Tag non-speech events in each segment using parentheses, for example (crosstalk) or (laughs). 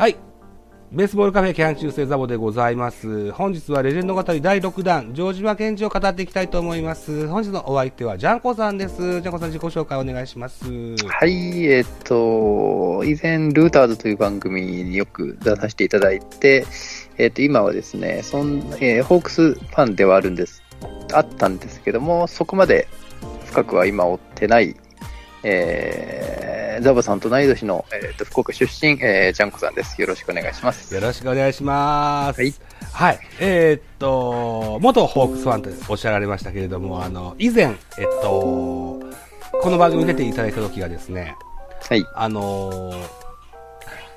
はい。ベースボールカフェキャン中世ザボでございます。本日はレジェンド語り第6弾、城島健治を語っていきたいと思います。本日のお相手はジャンコさんです。ジャンコさん自己紹介お願いします。はい、えっと、以前、ルーターズという番組によく出させていただいて、えっと、今はですね、そんえーホークスファンではあるんです、あったんですけども、そこまで深くは今追ってない、えーザボさんと同い年の、えっと福岡出身、えージャンコさんです。よろしくお願いします。よろしくお願いします。はい。はい。えーっと、元ホークスファンとおっしゃられましたけれども、あの、以前、えっと、この番組に出ていただいた時がですね、はい。あのー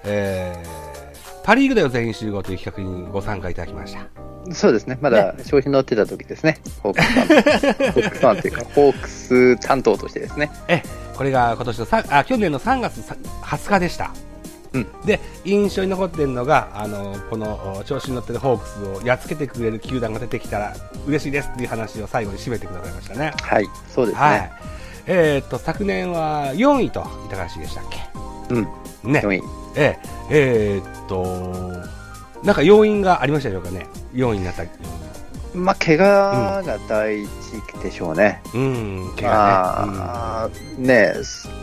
えー、パリーグだよ全員集合という企画にご参加いただきました。そうですね。まだ調子に乗ってた時ですね。ホークスファン。(laughs) ホークスファンというか、ホークス担当としてですね。え、これが今年のさあ、去年の3月さ20日でした。うん。で、印象に残っているのが、あの、このお調子に乗ってるホークスをやっつけてくれる球団が出てきたら嬉しいですっていう話を最後に締めてくださいましたね。はい。そうですね。はい。えーっと、昨年は4位といたらしいでしたっけ？うん。ね。4位。えええーっと、なんか要因がありましたでしょうかね？4位になった要まあ、怪我が第一でしょうね。因。うん、ね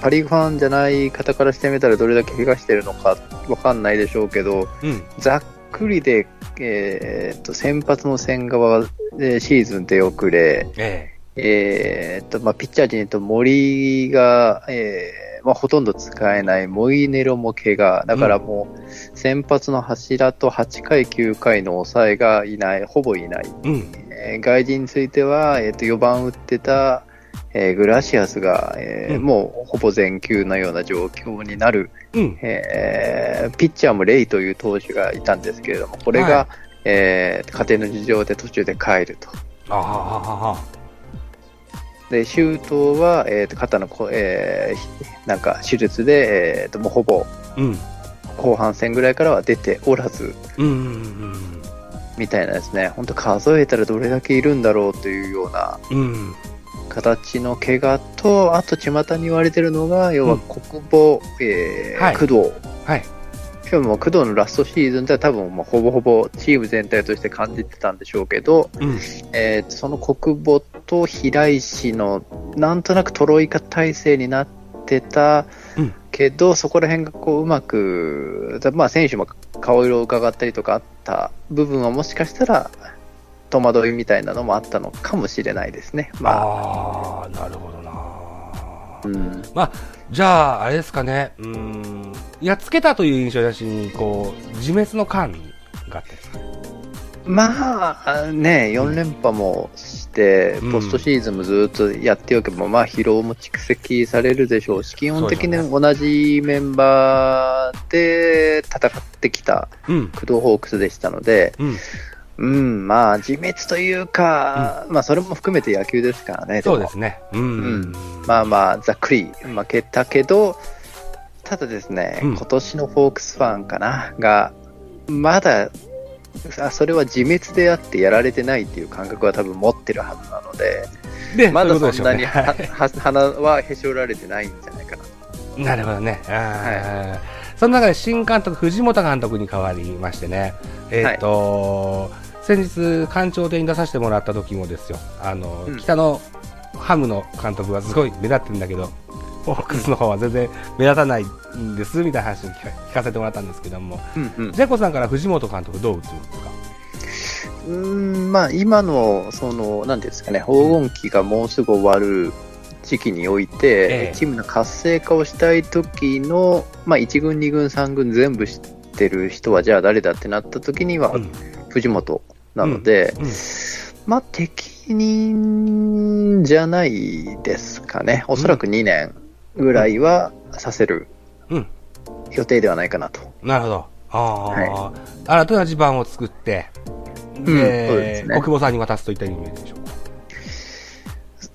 パ・リーグファンじゃない方からしてみたらどれだけ怪我してるのかわかんないでしょうけど、ね。うん。ざっくりで、えーっと先発の千賀でシーズン出遅れ、ええーっとまあ、ピッチャー陣と森が、えーまあ、ほとんど使えない、モイネロも怪我、だからもう先発の柱と8回、9回の抑えがいない、ほぼいない。えうん。えー外人については、えー、と4番打ってた、えーグラシアスが、えーうんもうほぼ全休のような状況になる、うん。えーピッチャーもレイという投手がいたんですけれども、これが、はいえー家庭の事情で途中で帰ると。あで、周東は、えーと肩のこ、えーなんか手術で、えーともうほぼうん。後半戦ぐらいからは出ておらず、うん。うん。みたいなですね、本当数えたらどれだけいるんだろうというようなうん。形の怪我と、あと巷に言われてるのが、要は国母、えーはい工藤。はい。今日も工藤のラストシーズンでは多分もうほぼほぼチーム全体として感じてたんでしょうけど、うん。えーその国母と平石のなんとなくトロイカ体制になってたうんけど、そこら辺がこううまく、まあ選手も顔色を伺ったりとかあった部分はもしかしたら戸惑いみたいなのもあったのかもしれないですね。まあ、ああ、なるほどな。うん。まあ、じゃあ、あれですかね。うん。やっつけたという印象だし、こう、自滅の感があったんですかね。まあね、4連覇もして、うんポストシーズンもずっとやっておけば、まあ疲労も蓄積されるでしょうし、基本的に同じメンバーで戦ってきたうん。工藤ホークスでしたので、うん。うん、まあ自滅というか、まあそれも含めて野球ですからね、もそうですね。うん。うんまあまあ、ざっくり負けたけど、ただですね、うん今年のホークスファンかな、が、まだ、あそれは自滅であってやられてないっていう感覚は多分持ってるはずなので、で、まだそんなには、は鼻はへし折られてないんじゃないかな。なるほどね。あーその中で新監督、藤本監督に代わりましてね、えっ、と、先日、館長でに出させてもらった時もですよ、あの、うん北のハムの監督はすごい目立ってるんだけど、ホークスの方は全然目立たないんです、みたいな話を聞かせてもらったんですけども、うんうん。ジェコさんから藤本監督どう映るんですか。うーんまあ、今の、その、なんですかね、黄金期がもうすぐ終わる時期において、ええ。チームの活性化をしたい時の、まあ、1軍、2軍、3軍全部知ってる人は、じゃあ誰だってなった時には、うん。藤本なので、うん。まあ、適任じゃないですかね。おそらく2年ぐらいはさせるうん。予定ではないかなと。なるほど。ああ、は新たな地盤を作って、うんですね国保さんに渡すといったイメージでしょうか。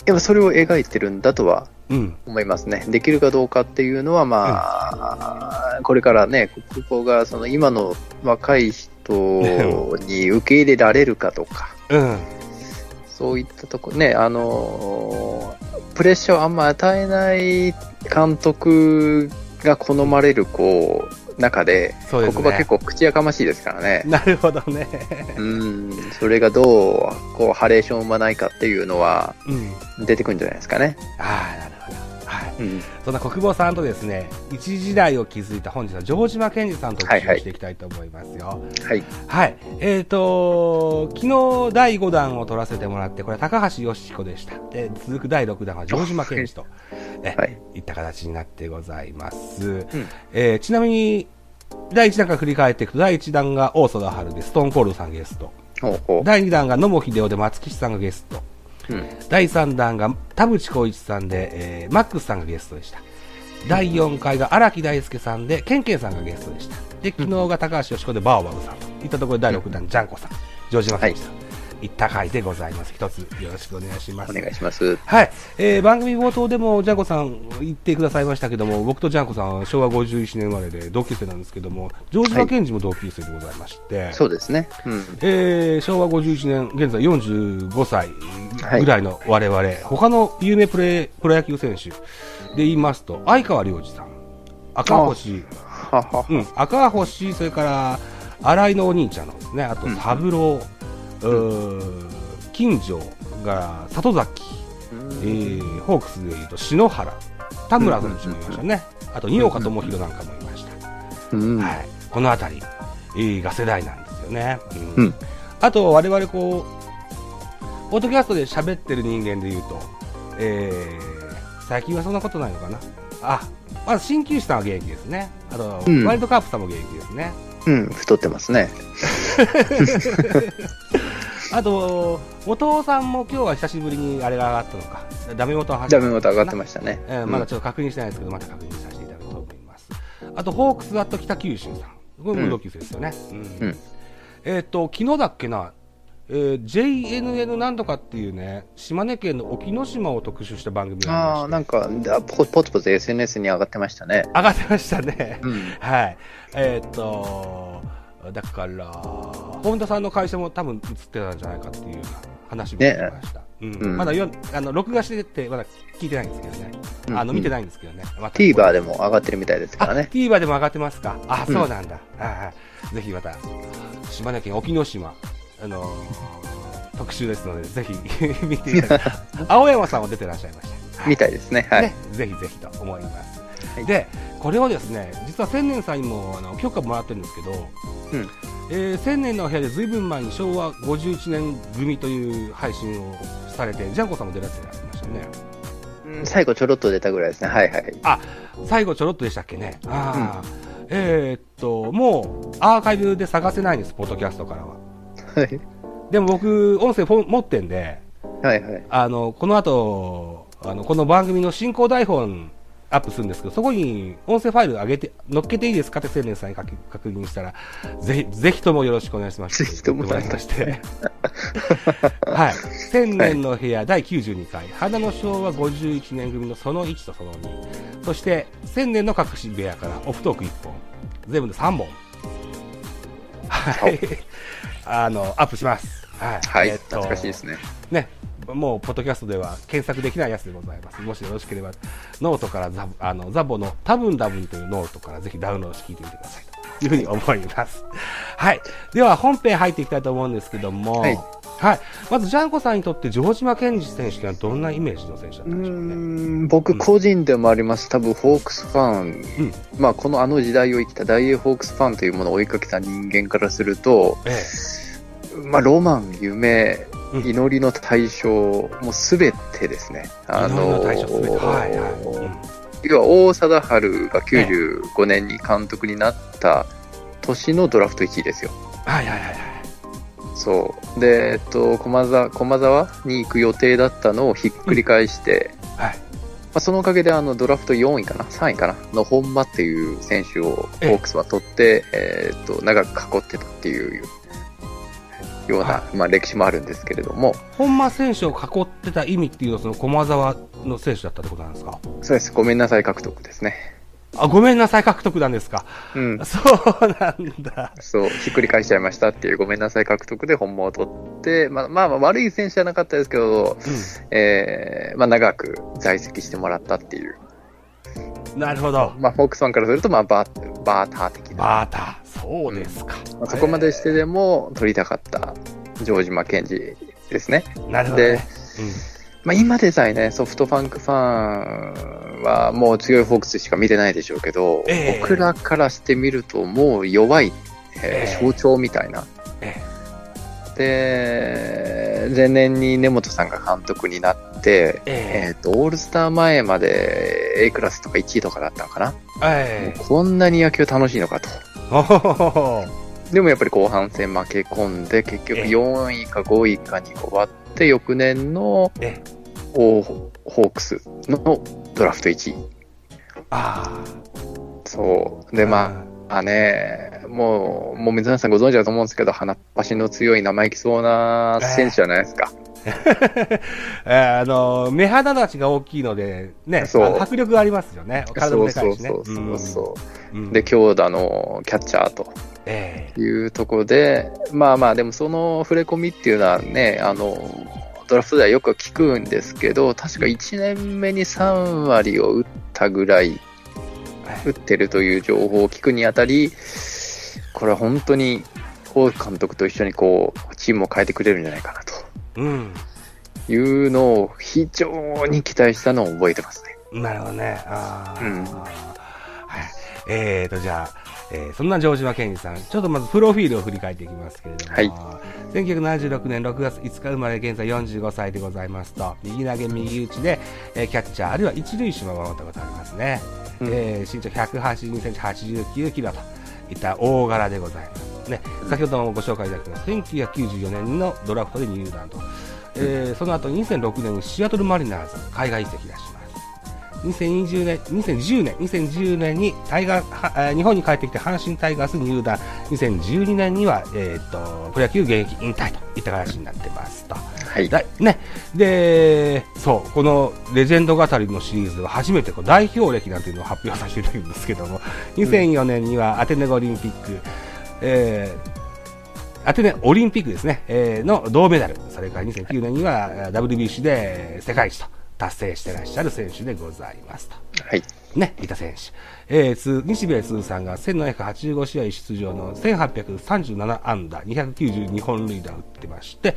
やっぱそれを描いてるんだとはうん。思いますね。できるかどうかっていうのは、まあ、これからね、国保がその今の若い人に受け入れられるかとか、うん。そういったとこね、あのプレッシャーをあんま与えない監督が好まれる、こう、中で、ですね黒馬結構口やかましいですからね。なるほどね。うん、それがどう、こう、ハレーションを生まないかっていうのはうん。出てくるんじゃないですかね。ああ、なるほど。はい。うん。そんな国母さんとですね、一時代を築いた本日は城島健二さんと特集をしていきたいと思いますよ。はい。はい。えっ、と昨日第5弾を取らせてもらって、これは高橋義彦でした。で、続く第6弾は城島健二と、え、はいいった形になってございます。うん。えーちなみに、第1弾から振り返っていくと、第1弾が大貞治でストーンコールドさんゲスト。ほうほ第2弾が野茂英雄で松吉さんがゲスト。う。うん。第3弾が田淵光一さんで、えーマックスさんがゲストでした。第4回が荒木大輔さんで、ケンケンさんがゲストでした。で、昨日が高橋義子でバーバブさんといったところで第6弾、ジャンコさん、城島さん、い、った回でございます。一つよろしくお願いします。お願いします。はい、えー番組冒頭でもジャンコさん言ってくださいましたけども、僕とジャンコさんは昭和51年生まれで同級生なんですけども、城島健二も同級生でございまして、そうですね。うん。えー昭和51年、現在45歳ぐらいの我々、他の有名プレプロ野球選手で言いますと、相川良二さん、赤星、はは。うん、赤星、それから新井のお兄ちゃんのですね、あとうん三郎、うー金城が里崎、えーホークスでいうと篠原、田村選手もいましたね、あと二岡智弘なんかもいました。うん。はい、この辺り、えーが世代なんですよね。ううんあと、我々こう、ポッドキャストで喋ってる人間で言うと、えー最近はそんなことないのかな。あ、まず鍼灸師さんは現役ですね。あと、うんワイルドカープさんも現役ですね。うん。太ってますね。(laughs) あと、元尾さんも今日は久しぶりにあれが上がったのか。ダメ元はダメ元上がってましたね。えーまだちょっと確認してないですけど、また確認させていただこうと思います。あと、ホークスだと北九州さん。これも同級生ですよね。うんうんえっ、と、昨日だっけな、えー JNN なんとかっていうね、島根県の沖ノ島を特集した番組がああ、あなんか、だポポツポツ SNS に上がってましたね。上がってましたね。うん。はい。えっ、と、だから、本田さんの会社も多分映ってたんじゃないかっていうような話も聞きました。うんうんまだよあの録画してて、まだ聞いてないんですけどね。うんあの見てないんですけどね。また TVer でも上がってるみたいですからあね。TVer でも上がってますか？あ、うんそうなんだ。ぜひまた、島根県沖ノ島、あのー特集ですので、ぜひ見ていただいて、(laughs) 青山さんも出てらっしゃいました。はいみたいですね。はい。ね、ぜひぜひと思います。はいで、これをですね、実は千年さんにもあの許可もらってるんですけど、うんえー千年の部屋でずいぶん前に昭和51年組という配信をされて、ジャンコさんも出られてらっしゃいましたよね。うん最後ちょろっと出たぐらいですね。はいはい。最後ちょろっとでしたっけね。あーえーっと、もうアーカイブで探せないんです、ポッドキャストからは。はいでも僕、音声フォン持ってんで、はいはい。あの、この後、あの、この番組の進行台本アップするんですけど、そこに音声ファイル上げて、乗っけていいですかって青年さんに確確認したら、ぜひ、ぜひともよろしくお願いします。ぜひとも言ってもらいまして。はい。千年の部屋第92回、花の昭和51年組のその1とその2、そして、千年の隠し部屋からオフトーク1本、全部で3本。はい。(laughs) あの、アップします。はい。はい。えっと懐かしいですね。ね、もうポッドキャストでは検索できないやつでございます。もしよろしければ、ノートからザあのザボの多分多分というノートからぜひダウンロードして聞いてみてくださいというふうに思います。はい。では本編入っていきたいと思うんですけども、はいはい。まず、ジャンコさんにとって城島健二選手というのはどんなイメージの選手だったうんでしょうね。ーん僕個人でもあります。多分ホークスファン、うんまあこのあの時代を生きた大英ホークスファンというものを追いかけた人間からすると、えまあロマン、夢、うん祈りの対象、もうすべてですね。あの。要は王貞治が95年に監督になった年のドラフト1位ですよ。うん、はいはいはいはい。そう。で、えっと、駒沢、駒沢に行く予定だったのをひっくり返して、はい。まあ、そのおかげであのドラフト4位かな、3位かな、の本間っていう選手をホええークスは取って、えーっと、長く囲ってたっていうような、はまあ歴史もあるんですけれども、本間選手を囲ってた意味っていうのは、その駒沢の選手だったってことなんですか？そうです。ごめんなさい獲得ですね。あ、ごめんなさい、獲得なんですか？うん。(laughs) そうなんだ。そう、ひっくり返しちゃいましたっていうごめんなさい獲得で本間を取って、まあまあまあ悪い選手じゃなかったですけど、うん。えー、まあ長く在籍してもらったっていうなるほど。まあ、フォークスファンからすると、まあ、バーバーター的な。バーター。そうですか。まあ、そこまでしてでも取りたかった城島健二ですね。なるほど、ね。で、まあ、今でさえね、ソフトファンクファンはもう強いフォークスしか見てないでしょうけど、ええ僕らからしてみるともう弱い、えーええ象徴みたいな。えで、前年に根本さんが監督になって、ええっ、と、オールスター前まで A クラスとか1位とかだったのかな。ええもうこんなに野球楽しいのかと。でもやっぱり後半戦負け込んで、結局ええ4位か5位かに終わって、翌年のえオーホークスのドラフト1位。あそう。あ。で、まあね、もう、もう水谷さんご存知だと思うんですけど、鼻っ端の強い生意気そうな選手じゃないですか。えー (laughs) あの、目鼻立ちが大きいので、ね、迫力がありますよね。体もでかいしね。そうそうそうそう。うんで、強打のキャッチャーとえいうところで、まあまあ、でもその触れ込みっていうのはね、あの、ドラフトではよく聞くんですけど、確か1年目に3割を打ったぐらい、打ってるという情報を聞くにあたり、これは本当に、王監督と一緒にこう、チームを変えてくれるんじゃないかなと。うん。いうのを非常に期待したのを覚えてますね。なるほどね。あーうんはい。えーと、じゃあ、えーそんな城島健二さん、ちょっとまずプロフィールを振り返っていきますけれども、はい1976年6月5日生まれ、現在45歳でございますと、右投げ右打ちで、えーキャッチャー、あるいは一塁手も守ったことありますね。うんえー身長182センチ、89キロといった大柄でございます。ね、先ほどもご紹介いただきました1994年のドラフトで入団と、えーその後2006年にシアトルマリナーズ海外移籍出します。2020年、2010年、2010年にタイガー日本に帰ってきて阪神タイガース入団、2012年には、えー、とプロ野球現役引退といった形になってますと。はい。だね、で、そう、このレジェンド語りのシリーズでは初めてこう代表歴なんていうのを発表させていただくんですけども、2004年にはアテネオリンピック、えーアテネオリンピックですね、えーの銅メダル、それから2009年にはえー WBC で世界一と達成してらっしゃる選手でございますと。はい。ね、いた選手。えー通日米通算が1785試合出場の1837安打、292本塁打打ってまして、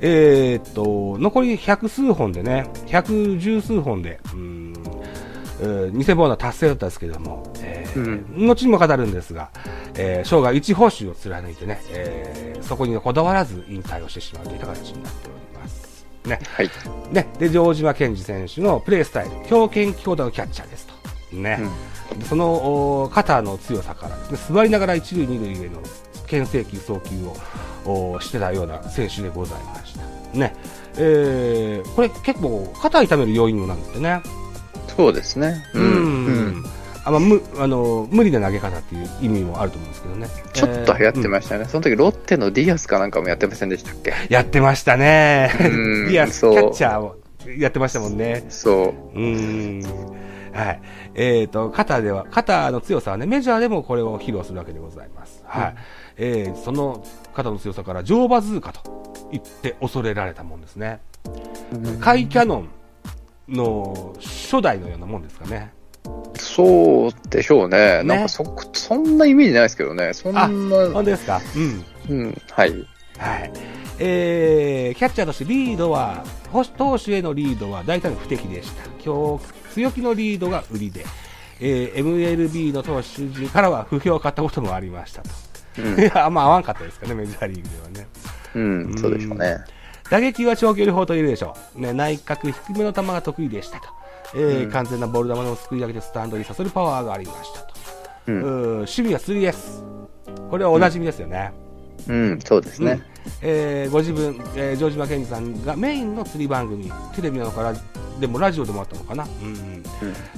えーっと、残り百数本でね、百十数本で、うーん、えー2000本の達成だったんですけれども、えーうん後にも語るんですが、えー生涯一報酬を貫いてね、えーそこにこだわらず引退をしてしまうといった形になっております。ね。はい。ね、で、城島健二選手のプレースタイル、強肩強打のキャッチャーですと。ね。でそのお肩の強さからですね、座りながら一塁二塁への牽制球、送球をおしてたような選手でございました。ね。えー、これ結構肩痛める要因なんですってね。そうですね。うん。うんあまあ、むあの無理な投げ方っていう意味もあると思うんですけどね。ちょっと流行ってす、ましたね。その時ロッテのディアスかなんかもやってませんでしたっけやってましたね。うん (laughs) ディアス、キャッチャーをやってましたもんね。そうーん。はい。えっ、と、肩では、肩の強さはね、メジャーでもこれを披露するわけでございます。はい。えーその肩の強さから、ジョーバズーカと言って恐れられたもんですね。う。うんカイキャノンの初代のようなもんですかね。そうでしょうね。ねなんかそ、そんなイメージないですけどね。そんな、本当ですか？うん。うん、はい。はい。えー、キャッチャーとしてリードは、投投手へのリードは大体の不敵でした。今日、強気のリードが売りで、えー MLB の投手陣からは不評を買ったこともありましたと。うんいや、あんま合わんかったですかね、メジャーリーグではね。うん、そうでしょうね。打撃は長距離砲と言えるでしょう。ね、内角低めの球が得意でしたと。えーうん完全なボール球をすくい上げてスタンドにさせるパワーがありましたと。う。うんん、守備は 3S。これはおなじみですよね。うん、そうですね。えーご自分、えー城島健二さんがメインの釣り番組、テレビなのかな、でもラジオでもあったのかな、うんうんうん。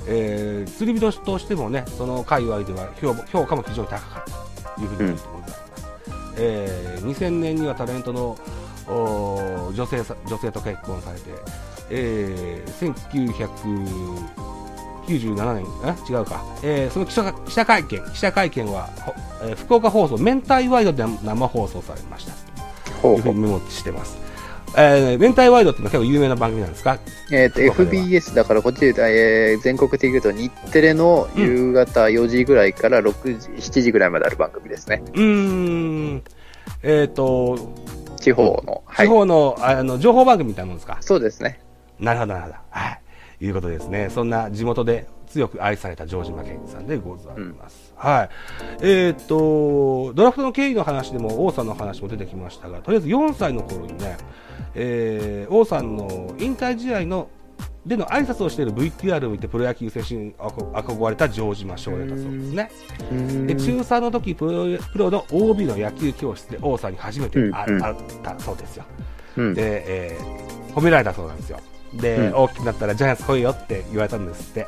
えー釣り人としてもね、その界隈では評評価も非常に高かったというふうに言ってございます。えー2000年にはタレントの女性さ女性と結婚されて、えー1997年、あ違うか、えーその記者記者会見、記者会見は、ほえー福岡放送、明太ワイドで生放送されました。ほうほう。いうふうにメモしてます。えー、明太ワイドっていうのは結構有名な番組なんですか？えっ、と、FBS だからこっちで、えー、全国的に言うと日テレの夕方4時ぐらいから6時、7時ぐらいまである番組ですね。うーん。えっ、と、地方の。地方の,、あの情報番組みたいなもんですか？そうですね。なるほど、なるほど。はい。いうことですね。そんな地元で強く愛された城島健二さんでございます。はい。えーっと、ドラフトの経緯の話でも王さんの話も出てきましたが、とりあえず4歳の頃にね、えー王さんの引退試合のでの挨拶をしている VTR を見てプロ野球選手に憧憧れた城島翔太だそうですね。で中3の時プロプロの OB の野球教室で王さんに初めて会ったそうですよ。うん。で、えー褒められたそうなんですよ。で、うん大きくなったらジャイアンツ来いよって言われたんですって。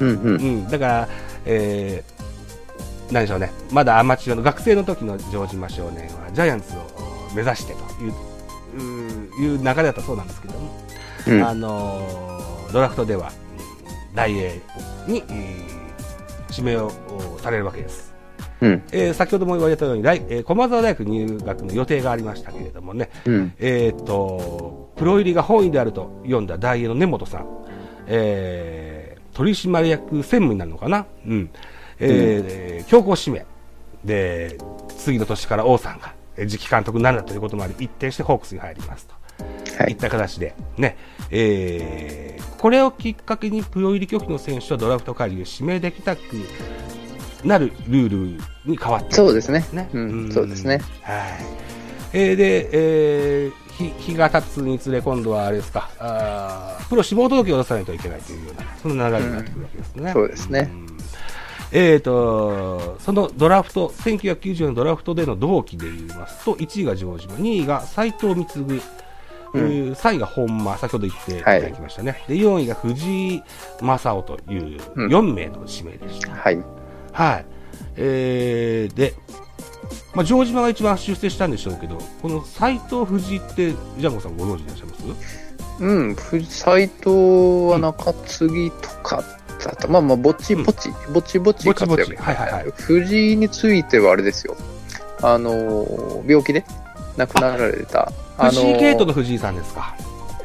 うんうんう。ん、だから、えー、何でしょうね、まだアマチュアの学生の時の城島少年はジャイアンツを目指してといういう流れだったそうなんですけども、うんあのードラフトではうん大英に、えー指名をおされるわけです。うん。えー先ほども言われたように、来えー駒澤大学入学の予定がありましたけれどもね、うん。えーっと、プロ入りが本意であると読んだ大英の根本さん、えー取締役専務になるのかな？うん。えー強行指名。で、次の年から王さんがえー次期監督になるということもあり、一転してホークスに入りますと。はいいっ。た形で、ね、えーこれをきっかけにプロ入り拒否の選手はドラフト会議で指名できたくなるルールに変わっているそうですね。ね。うん。そうですね。はい。えーで、えー日日が経つにつれ、今度はあれですか、あープロ志望届を出さないといけないというような、その流れになってくるわけですね。うんそうですねんえーと、そのドラフト、1990年のドラフトでの同期で言いますと、1位が城島、2位が斎藤貢、うんえー3位が本間、先ほど言っていただきましたね。で、4位が藤井正夫といううん4名の指名でした。はい。はい。えー、で、まあ、城島が一番出世したんでしょうけど、この斎藤藤井って、ジャンゴさんご存知でいらっしゃいます？うん。ふ斎藤は中継ぎとかだった。まあまあ、ぼちぼち、ぼちぼちぼちぼち活躍はいはいはい藤井についてはあれですよ。あの、病気で亡くなられた。あの藤井系統の藤井さんですか。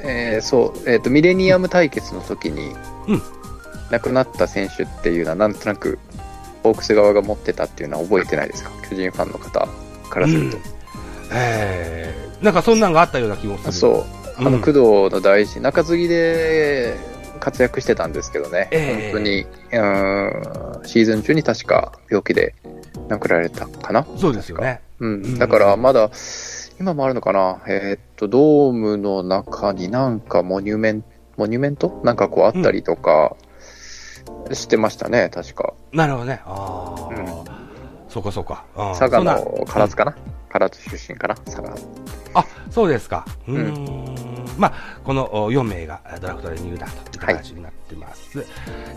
えーそう、えっ、と、ミレニアム対決の時に、うん亡くなった選手っていうのは、なんとなく、ホークス側が持ってたっていうのは覚えてないですか？巨人ファンの方からすると。うんえー、なんかそんなんがあったような気もする。そう。あの、うん工藤の大事、中継ぎで活躍してたんですけどね、ええ本当に、うーん、シーズン中に確か病気で亡くなられたかな？そうですよね。うん。うんだから、まだ、今もあるのかな？えーっと、ドームの中になんかモニュメント、モニュメント？なんかこうあったりとか、してましたね、確か。なるほどね。ああ、うんそうかそうか。佐賀の唐津かな？唐津出身かな？佐賀。あ、そうですか。うーうんん。まあ、このお4名がドラフトで入団という形になってます。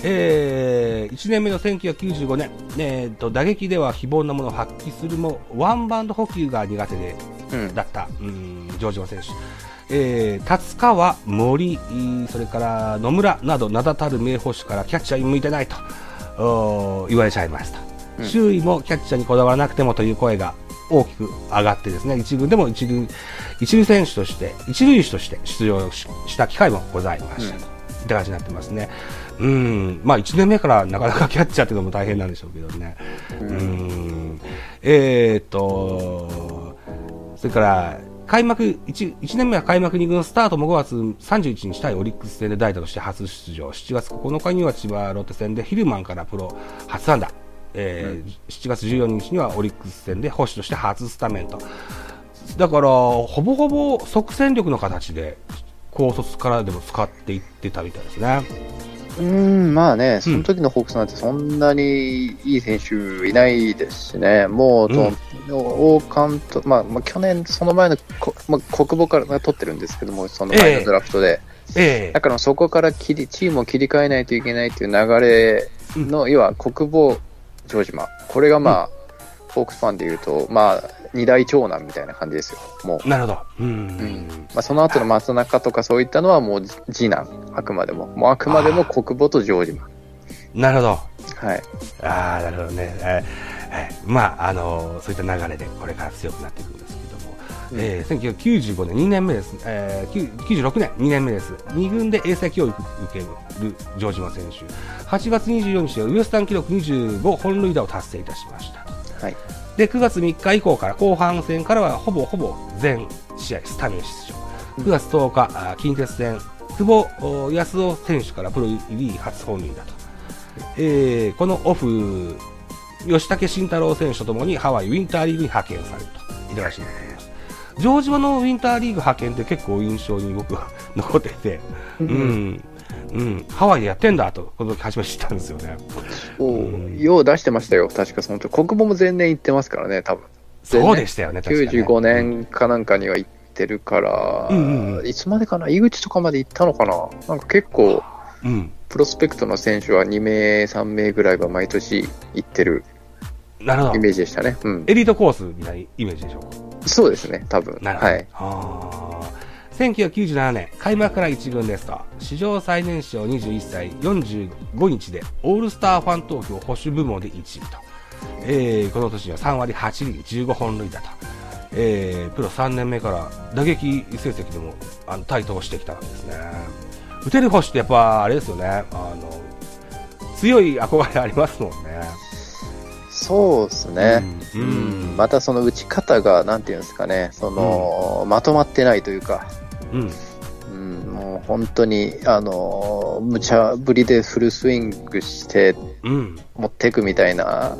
えー、1年目の1995年、えーと、打撃では非凡なものを発揮するも、ワンバウンド補給が苦手で、うん。だった、うん、城島選手。えー、達川、森、それから野村など名だたる名捕手からキャッチャーに向いてないと言われちゃいました、うん。周囲もキャッチャーにこだわらなくてもという声が大きく上がってですね一軍でも一塁一塁選手として一塁手として出場しした機会もございました、うん。といった感じになってますね。うん。まあ1年目からなかなかキャッチャーっていうのも大変なんでしょうけどね。ううんん。えー、っと、それから、開幕1、1年目は開幕2軍スタートも5月31日対オリックス戦で代打として初出場。7月9日には千葉ロッテ戦でヒルマンからプロ初安打。えー7月14日にはオリックス戦で保守として初スタメンと。だから、ほぼほぼ即戦力の形で、高卒からでも使っていってたみたいですね。うん、まあね、その時のホークスなんてそんなにいい選手いないですしね、もう、うん。王冠と、まあ、まあ、去年、その前のこ、まあ、国母から取ってるんですけども、その前のドラフトで、ええ。だからそこから切りチームを切り替えないといけないという流れの、要は国母、城島、これがまあ、ホークスファンでいうと、まあ、二大長男みたいな感じですよ、もう。なるほど。うん。うんまあ、その後の松中とかそういったのはもう次男、あくまでも。もうあくまでも国母と城島。なるほど。はい。ああ、なるほどね。えーはいまあ、あのそういった流れでこれから強くなっていくんですけども。えー、1995年2年目です、えー、96年2年目です2軍で英才教育を受ける城島選手8月24日はウエスタン記録25本塁打を達成いたしました、はい、で9月3日以降から後半戦からはほぼほぼ全試合スタメン出場。9月10日近鉄戦久保康夫選手からプロ入り初本塁打と、えー、このオフ吉武慎太郎選手とともにハワイウィンターリーグに派遣されると。いたしになっています城島のウィンターリーグ派遣って結構印象に僕は (laughs) 残ってて、うん、うん、ハワイでやってんだと、この時初めて知ったんですよね。そう、うん、よう出してましたよ、確かその時国母も前年行ってますからね、多分。そうでしたよね、確かに、95年かなんかには行ってるから、うんうんうん、いつまでかな、井口とかまで行ったのかな、なんか結構、うん、プロスペクトの選手は2名、3名ぐらいは毎年行ってるなるほど。イメージでしたね、うん、エリートコースみたいなイメージでしょうか？そうですね、多分。なるほど、はい、1997年、開幕から1軍ですと、史上最年少21歳45日でオールスターファン投票保守部門で1位と、えー、この年には3割8厘15本塁打と、えー、プロ3年目から打撃成績でもあの台頭してきたんですね。打てる星ってやっぱあれですよね、あの強い憧れありますもんね。そうですね、うん、うん、またその打ち方が、なんていうんですかね、その、うん、まとまってないというか、うん、うん、もう本当に、あの無茶ぶりでフルスイングして、持っていくみたいな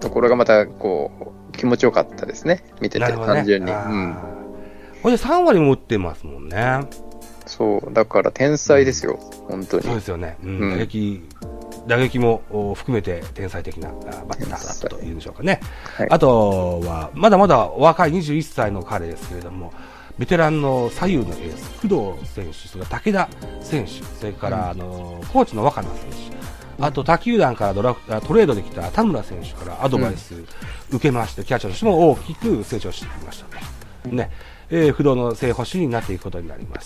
ところがまた、こう、気持ちよかったですね、見てて、ね、単純に。うん、これで3割も打ってますもんね。そう、だから天才ですよ、うん、本当に。そうですよね。うん、打撃、打撃も含めて天才的なバッターだったというんでしょうかね。はい、あとは、まだまだ若い21歳の彼ですけれども、ベテランの左右のエース、工藤選手、それから武田選手、それから、あのコーチの若菜選手、あと他球団からドラフトレードできた田村選手からアドバイス受けまして、キャッチャーとしても大きく成長してきましたね。ね。えー、不動の正捕手になっていくことになります。